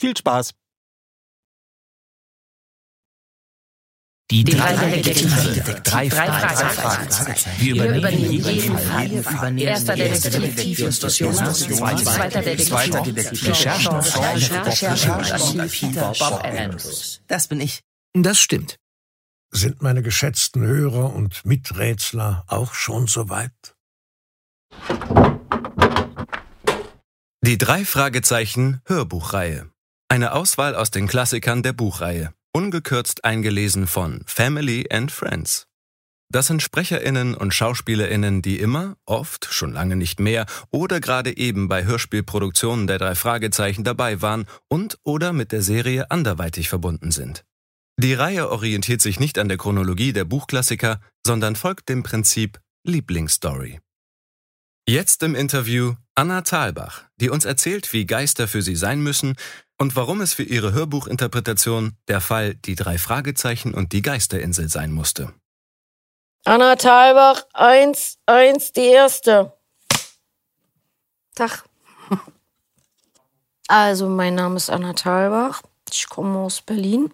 Viel Spaß! Die drei Detektive. Drei Fragezeichen. Wir übernehmen jeden Fall. Erster Detektiv Justus Zweiter Detektiv Recherche Archiv Bob Andrews. Das bin ich. Das stimmt. Sind meine geschätzten Hörer und Miträtsler auch schon soweit? Die drei Fragezeichen Hörbuchreihe. Eine Auswahl aus den Klassikern der Buchreihe. Ungekürzt eingelesen von Family and Friends. Das sind Sprecherinnen und Schauspielerinnen, die immer, oft, schon lange nicht mehr oder gerade eben bei Hörspielproduktionen der drei Fragezeichen dabei waren und oder mit der Serie anderweitig verbunden sind. Die Reihe orientiert sich nicht an der Chronologie der Buchklassiker, sondern folgt dem Prinzip Lieblingsstory. Jetzt im Interview Anna Thalbach, die uns erzählt, wie Geister für sie sein müssen und warum es für ihre Hörbuchinterpretation der Fall Die drei Fragezeichen und die Geisterinsel sein musste. Anna Thalbach, eins, eins, die erste. Tag. Also, mein Name ist Anna Thalbach. Ich komme aus Berlin.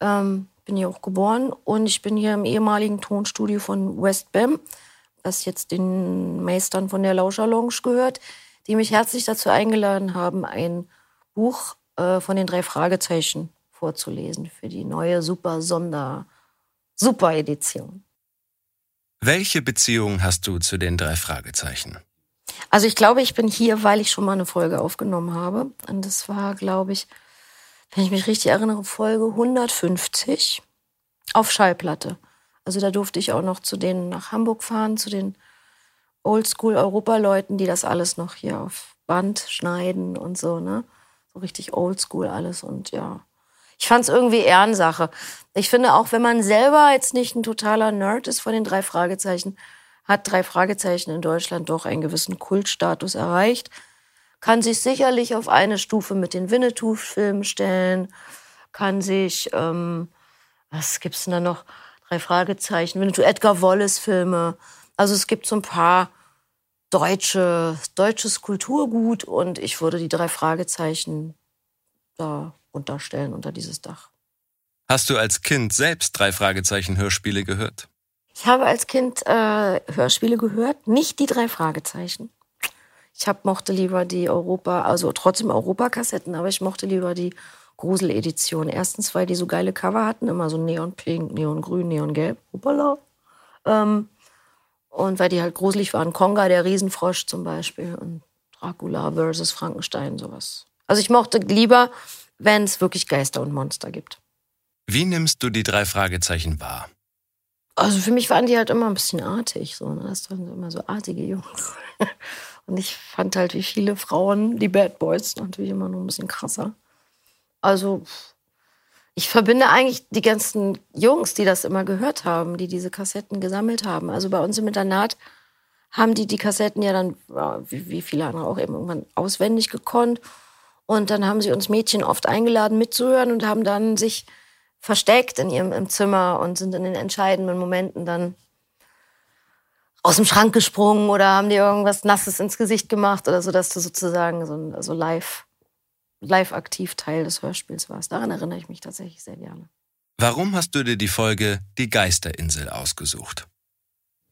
Ähm, bin hier auch geboren und ich bin hier im ehemaligen Tonstudio von West Bam was jetzt den Meistern von der Lauscher Lounge gehört, die mich herzlich dazu eingeladen haben, ein Buch äh, von den drei Fragezeichen vorzulesen für die neue Super Sonder Super Edition. Welche Beziehung hast du zu den drei Fragezeichen? Also ich glaube, ich bin hier, weil ich schon mal eine Folge aufgenommen habe. Und das war, glaube ich, wenn ich mich richtig erinnere, Folge 150 auf Schallplatte. Also da durfte ich auch noch zu denen nach Hamburg fahren, zu den Oldschool-Europa-Leuten, die das alles noch hier auf Band schneiden und so, ne? Richtig Oldschool alles und ja. Ich fand es irgendwie Ehrensache. Ich finde auch, wenn man selber jetzt nicht ein totaler Nerd ist von den drei Fragezeichen, hat drei Fragezeichen in Deutschland doch einen gewissen Kultstatus erreicht, kann sich sicherlich auf eine Stufe mit den Winnetou-Filmen stellen, kann sich, ähm, was gibt's denn da noch? Drei Fragezeichen, wenn du Edgar Wallace-Filme. Also es gibt so ein paar deutsche, deutsches Kulturgut und ich würde die drei Fragezeichen da unterstellen unter dieses Dach. Hast du als Kind selbst drei Fragezeichen Hörspiele gehört? Ich habe als Kind äh, Hörspiele gehört, nicht die drei Fragezeichen. Ich hab, mochte lieber die Europa, also trotzdem Europakassetten, aber ich mochte lieber die Gruseledition. Erstens, weil die so geile Cover hatten, immer so neonpink, neongrün, neongelb. Hoppala. Ähm, und weil die halt gruselig waren. Konga, der Riesenfrosch zum Beispiel. Und Dracula versus Frankenstein, sowas. Also ich mochte lieber, wenn es wirklich Geister und Monster gibt. Wie nimmst du die drei Fragezeichen wahr? Also für mich waren die halt immer ein bisschen artig, so, ne? Das waren immer so artige Jungs. Und ich fand halt, wie viele Frauen, die Bad Boys, natürlich immer noch ein bisschen krasser. Also ich verbinde eigentlich die ganzen Jungs, die das immer gehört haben, die diese Kassetten gesammelt haben. Also bei uns im Internat haben die die Kassetten ja dann, wie, viele andere auch eben irgendwann auswendig gekonnt. Und dann haben sie uns Mädchen oft eingeladen mitzuhören und haben dann sich versteckt in ihrem im Zimmer und sind in den entscheidenden Momenten dann aus dem Schrank gesprungen oder haben dir irgendwas Nasses ins Gesicht gemacht oder so, dass du sozusagen so, so live, live aktiv Teil des Hörspiels warst. Daran erinnere ich mich tatsächlich sehr gerne. Warum hast du dir die Folge Die Geisterinsel ausgesucht?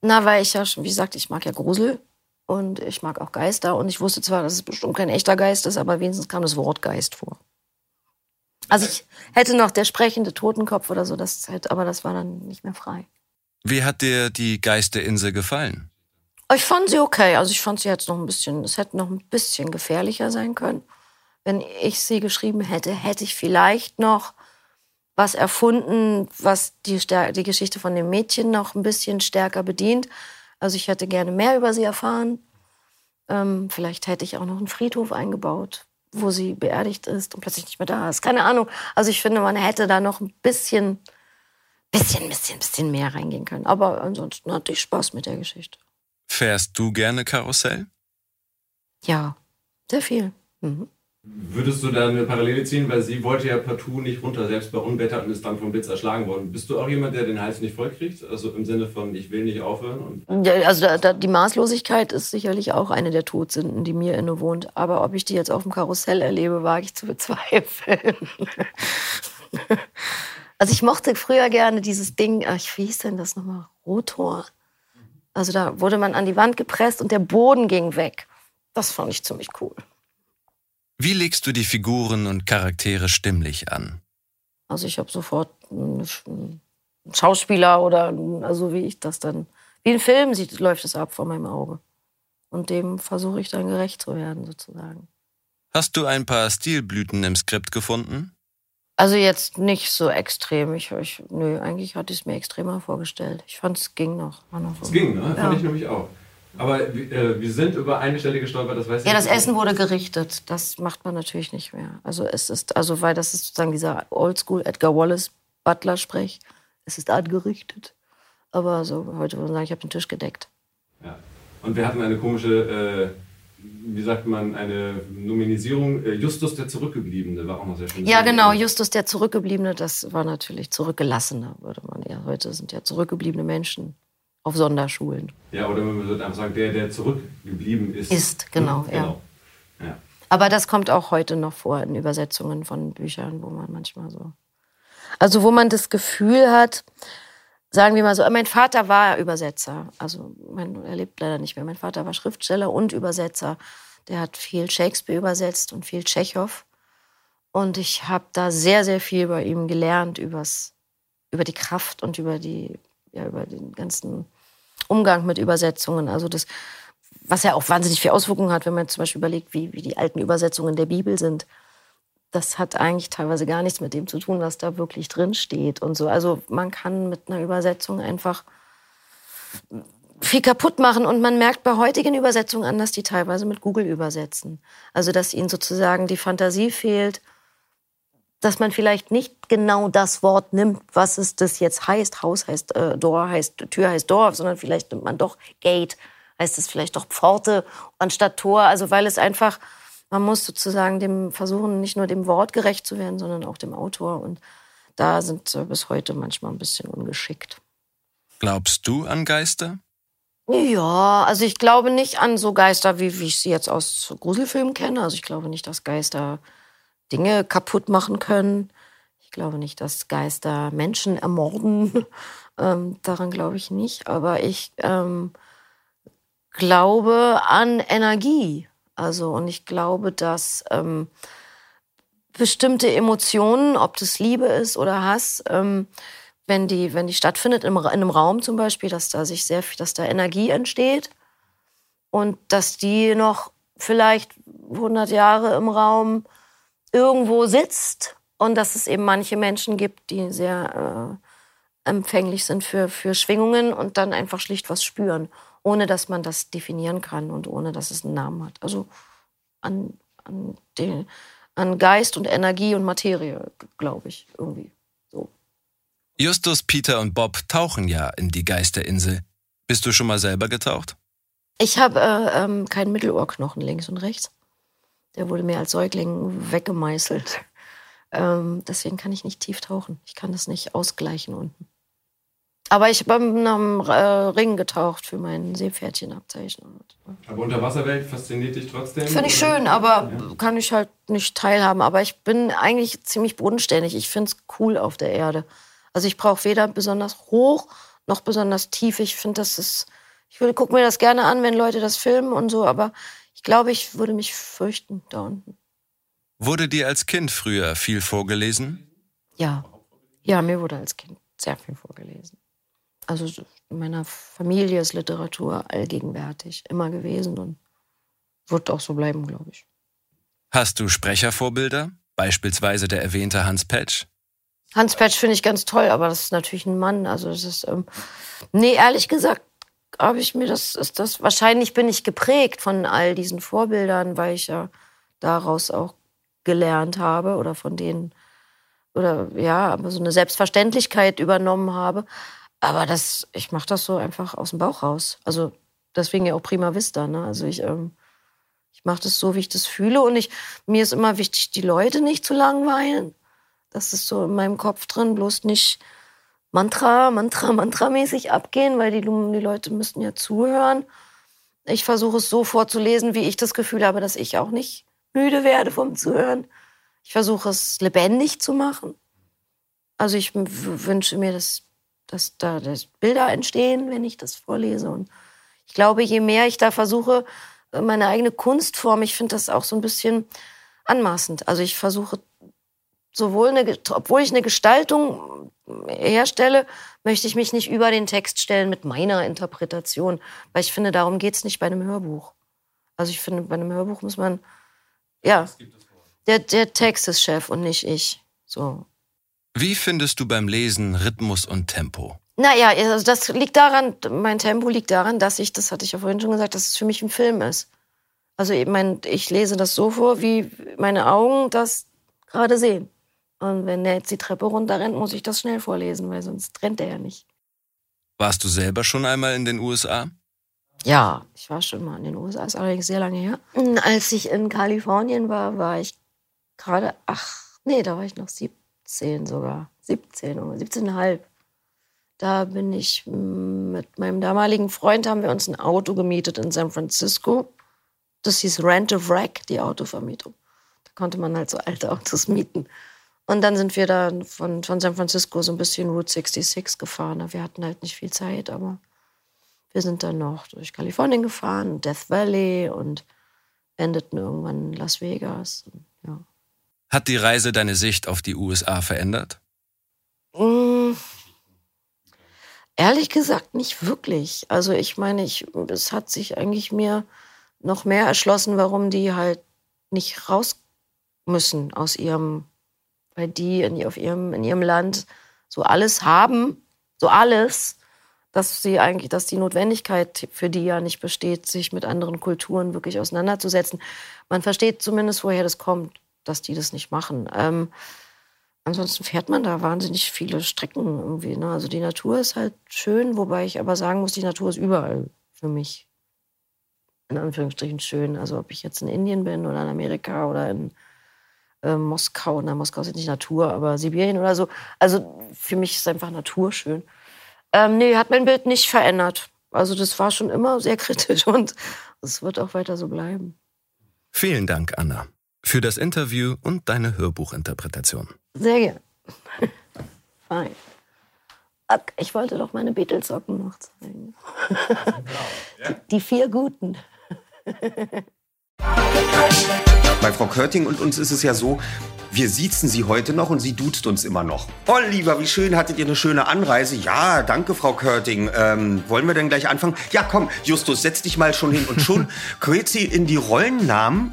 Na, weil ich ja, wie gesagt, ich mag ja Grusel und ich mag auch Geister und ich wusste zwar, dass es bestimmt kein echter Geist ist, aber wenigstens kam das Wort Geist vor. Also ich hätte noch der sprechende Totenkopf oder so, das halt, aber das war dann nicht mehr frei. Wie hat dir die Geisterinsel gefallen? Ich fand sie okay. Also ich fand sie jetzt noch ein bisschen, es hätte noch ein bisschen gefährlicher sein können. Wenn ich sie geschrieben hätte, hätte ich vielleicht noch was erfunden, was die, die Geschichte von dem Mädchen noch ein bisschen stärker bedient. Also ich hätte gerne mehr über sie erfahren. Ähm, vielleicht hätte ich auch noch einen Friedhof eingebaut, wo sie beerdigt ist und plötzlich nicht mehr da ist. Keine Ahnung. Also ich finde, man hätte da noch ein bisschen, bisschen, bisschen, bisschen mehr reingehen können. Aber ansonsten hatte ich Spaß mit der Geschichte. Fährst du gerne Karussell? Ja, sehr viel. Mhm. Würdest du da eine Parallele ziehen? Weil sie wollte ja partout nicht runter, selbst bei Unwetter und ist dann vom Blitz erschlagen worden. Bist du auch jemand, der den Hals nicht vollkriegt? Also im Sinne von, ich will nicht aufhören? ja, also da, da, die Maßlosigkeit ist sicherlich auch eine der Todsünden, die mir innewohnt. Aber ob ich die jetzt auf dem Karussell erlebe, wage ich zu bezweifeln. also ich mochte früher gerne dieses Ding, ach, wie hieß denn das nochmal? Rotor. Also da wurde man an die Wand gepresst und der Boden ging weg. Das fand ich ziemlich cool. Wie legst du die Figuren und Charaktere stimmlich an? Also ich habe sofort einen Schauspieler oder also wie ich das dann, wie ein Film sieht, läuft es ab vor meinem Auge. Und dem versuche ich dann gerecht zu werden, sozusagen. Hast du ein paar Stilblüten im Skript gefunden? Also jetzt nicht so extrem. Ich, ich, nö, eigentlich hatte ich es mir extremer vorgestellt. Ich fand, es ging noch. noch. Es ging, ne? Ja. Fand ich nämlich auch. Aber äh, wir sind über eine Stelle gestolpert, das weiß ich Ja, das Essen wurde gerichtet. Das macht man natürlich nicht mehr. Also es ist, also weil das ist sozusagen dieser Oldschool Edgar Wallace Butler-Sprech. Es ist angerichtet. Aber so heute würde man sagen, ich habe den Tisch gedeckt. Ja. Und wir hatten eine komische, äh, wie sagt man, eine Nominisierung. Äh, Justus der Zurückgebliebene war auch noch sehr schön. Ja, genau. Justus der Zurückgebliebene, das war natürlich Zurückgelassene, würde man eher. Heute sind ja zurückgebliebene Menschen auf Sonderschulen. Ja, oder man würde einfach sagen, der, der zurückgeblieben ist. Ist, genau, hm, genau. ja. ja. Aber das kommt auch heute noch vor in Übersetzungen von Büchern, wo man manchmal so. Also, wo man das Gefühl hat, sagen wir mal so, mein Vater war Übersetzer. Also, mein, er lebt leider nicht mehr. Mein Vater war Schriftsteller und Übersetzer. Der hat viel Shakespeare übersetzt und viel Tschechow. Und ich habe da sehr, sehr viel bei ihm gelernt übers, über die Kraft und über die, ja, über den ganzen Umgang mit Übersetzungen. Also das, was ja auch wahnsinnig viel Auswirkungen hat, wenn man zum Beispiel überlegt, wie, wie die alten Übersetzungen der Bibel sind. Das hat eigentlich teilweise gar nichts mit dem zu tun, was da wirklich drin steht und so. Also man kann mit einer Übersetzung einfach viel kaputt machen und man merkt bei heutigen Übersetzungen an, dass die teilweise mit Google übersetzen. Also dass ihnen sozusagen die Fantasie fehlt, dass man vielleicht nicht genau das Wort nimmt, was es das jetzt heißt. Haus heißt äh, Door, heißt Tür heißt Dorf, sondern vielleicht nimmt man doch Gate, heißt es vielleicht doch Pforte anstatt Tor. Also weil es einfach, man muss sozusagen dem versuchen, nicht nur dem Wort gerecht zu werden, sondern auch dem Autor. Und da sind äh, bis heute manchmal ein bisschen ungeschickt. Glaubst du an Geister? Ja, also ich glaube nicht an so Geister, wie, wie ich sie jetzt aus Gruselfilmen kenne. Also ich glaube nicht, dass Geister Dinge kaputt machen können. Ich glaube nicht, dass Geister Menschen ermorden. ähm, daran glaube ich nicht. Aber ich ähm, glaube an Energie. Also, und ich glaube, dass ähm, bestimmte Emotionen, ob das Liebe ist oder Hass, ähm, wenn die, wenn die stattfindet in einem Raum zum Beispiel, dass da sich sehr viel, dass da Energie entsteht und dass die noch vielleicht 100 Jahre im Raum irgendwo sitzt und dass es eben manche Menschen gibt, die sehr empfänglich sind für, für Schwingungen und dann einfach schlicht was spüren, ohne dass man das definieren kann und ohne dass es einen Namen hat. Also an, an, den, an Geist und Energie und Materie, glaube ich, irgendwie. So. Justus, Peter und Bob tauchen ja in die Geisterinsel. Bist du schon mal selber getaucht? Ich habe äh, ähm, keinen Mittelohrknochen links und rechts. Der wurde mir als Säugling weggemeißelt. Ähm, deswegen kann ich nicht tief tauchen. Ich kann das nicht ausgleichen unten. Aber ich habe nach einem äh, Ring getaucht für mein Seepferdchenabzeichen. Aber Unterwasserwelt fasziniert dich trotzdem? Finde ich schön, aber ja. kann ich halt nicht teilhaben. Aber ich bin eigentlich ziemlich bodenständig. Ich finde es cool auf der Erde. Also ich brauche weder besonders hoch noch besonders tief. Ich finde, das ist. Ich gucke mir das gerne an, wenn Leute das filmen und so, aber ich glaube, ich würde mich fürchten da unten. Wurde dir als Kind früher viel vorgelesen? Ja. Ja, mir wurde als Kind sehr viel vorgelesen. Also in meiner Familie ist Literatur allgegenwärtig, immer gewesen und wird auch so bleiben, glaube ich. Hast du Sprechervorbilder? Beispielsweise der erwähnte Hans Petsch? Hans Petsch finde ich ganz toll, aber das ist natürlich ein Mann. Also das ist, ähm, nee, ehrlich gesagt, habe ich mir das, ist das, wahrscheinlich bin ich geprägt von all diesen Vorbildern, weil ich ja daraus auch gelernt habe oder von denen, oder ja, aber so eine Selbstverständlichkeit übernommen habe. Aber das, ich mache das so einfach aus dem Bauch raus. Also deswegen ja auch prima vista. Ne? Also ich, ähm, ich mache das so, wie ich das fühle. Und ich, mir ist immer wichtig, die Leute nicht zu langweilen. Das ist so in meinem Kopf drin, bloß nicht Mantra, Mantra, Mantra-mäßig abgehen, weil die, die Leute müssten ja zuhören. Ich versuche es so vorzulesen, wie ich das Gefühl habe, dass ich auch nicht müde werde vom Zuhören. Ich versuche es lebendig zu machen. Also ich wünsche mir, dass, dass da dass Bilder entstehen, wenn ich das vorlese. Und ich glaube, je mehr ich da versuche, meine eigene Kunstform, ich finde das auch so ein bisschen anmaßend. Also ich versuche sowohl eine, obwohl ich eine Gestaltung herstelle, möchte ich mich nicht über den Text stellen mit meiner Interpretation, weil ich finde, darum geht es nicht bei einem Hörbuch. Also ich finde, bei einem Hörbuch muss man, ja, der, der Text ist Chef und nicht ich. So. Wie findest du beim Lesen Rhythmus und Tempo? Naja, also das liegt daran, mein Tempo liegt daran, dass ich, das hatte ich ja vorhin schon gesagt, dass es für mich ein Film ist. Also ich, mein, ich lese das so vor, wie meine Augen das gerade sehen. Und wenn der jetzt die Treppe runterrennt, muss ich das schnell vorlesen, weil sonst rennt er ja nicht. Warst du selber schon einmal in den USA? Ja, ich war schon mal in den USA, ist allerdings sehr lange her. Als ich in Kalifornien war, war ich gerade, ach, nee, da war ich noch 17 sogar. 17, 17,5. Da bin ich mit meinem damaligen Freund, haben wir uns ein Auto gemietet in San Francisco. Das hieß Rent a Wreck, die Autovermietung. Da konnte man halt so alte Autos mieten. Und dann sind wir da von, von San Francisco so ein bisschen Route 66 gefahren. Wir hatten halt nicht viel Zeit, aber wir sind dann noch durch Kalifornien gefahren, Death Valley und endeten irgendwann in Las Vegas. Ja. Hat die Reise deine Sicht auf die USA verändert? Mmh, ehrlich gesagt nicht wirklich. Also ich meine, ich, es hat sich eigentlich mir noch mehr erschlossen, warum die halt nicht raus müssen aus ihrem weil die in, auf ihrem, in ihrem Land so alles haben, so alles, dass sie eigentlich, dass die Notwendigkeit für die ja nicht besteht, sich mit anderen Kulturen wirklich auseinanderzusetzen. Man versteht zumindest, woher das kommt, dass die das nicht machen. Ähm, ansonsten fährt man da wahnsinnig viele Strecken irgendwie. Ne? Also die Natur ist halt schön, wobei ich aber sagen muss, die Natur ist überall für mich. In Anführungsstrichen schön. Also ob ich jetzt in Indien bin oder in Amerika oder in äh, Moskau. Na, Moskau ist jetzt nicht Natur, aber Sibirien oder so. Also für mich ist einfach Natur schön. Ähm, nee, hat mein Bild nicht verändert. Also das war schon immer sehr kritisch und es wird auch weiter so bleiben. Vielen Dank, Anna, für das Interview und deine Hörbuchinterpretation. Sehr gerne. Fein. Ich wollte doch meine Beatles-Socken noch zeigen. Die, die vier guten. Bei Frau Körting und uns ist es ja so, wir siezen sie heute noch und sie duzt uns immer noch. Oh, lieber, wie schön, hattet ihr eine schöne Anreise? Ja, danke, Frau Körting. Ähm, wollen wir denn gleich anfangen? Ja, komm, Justus, setz dich mal schon hin. Und schon quält sie in die Rollennamen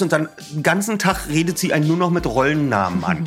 und dann den ganzen Tag redet sie einen nur noch mit Rollennamen an.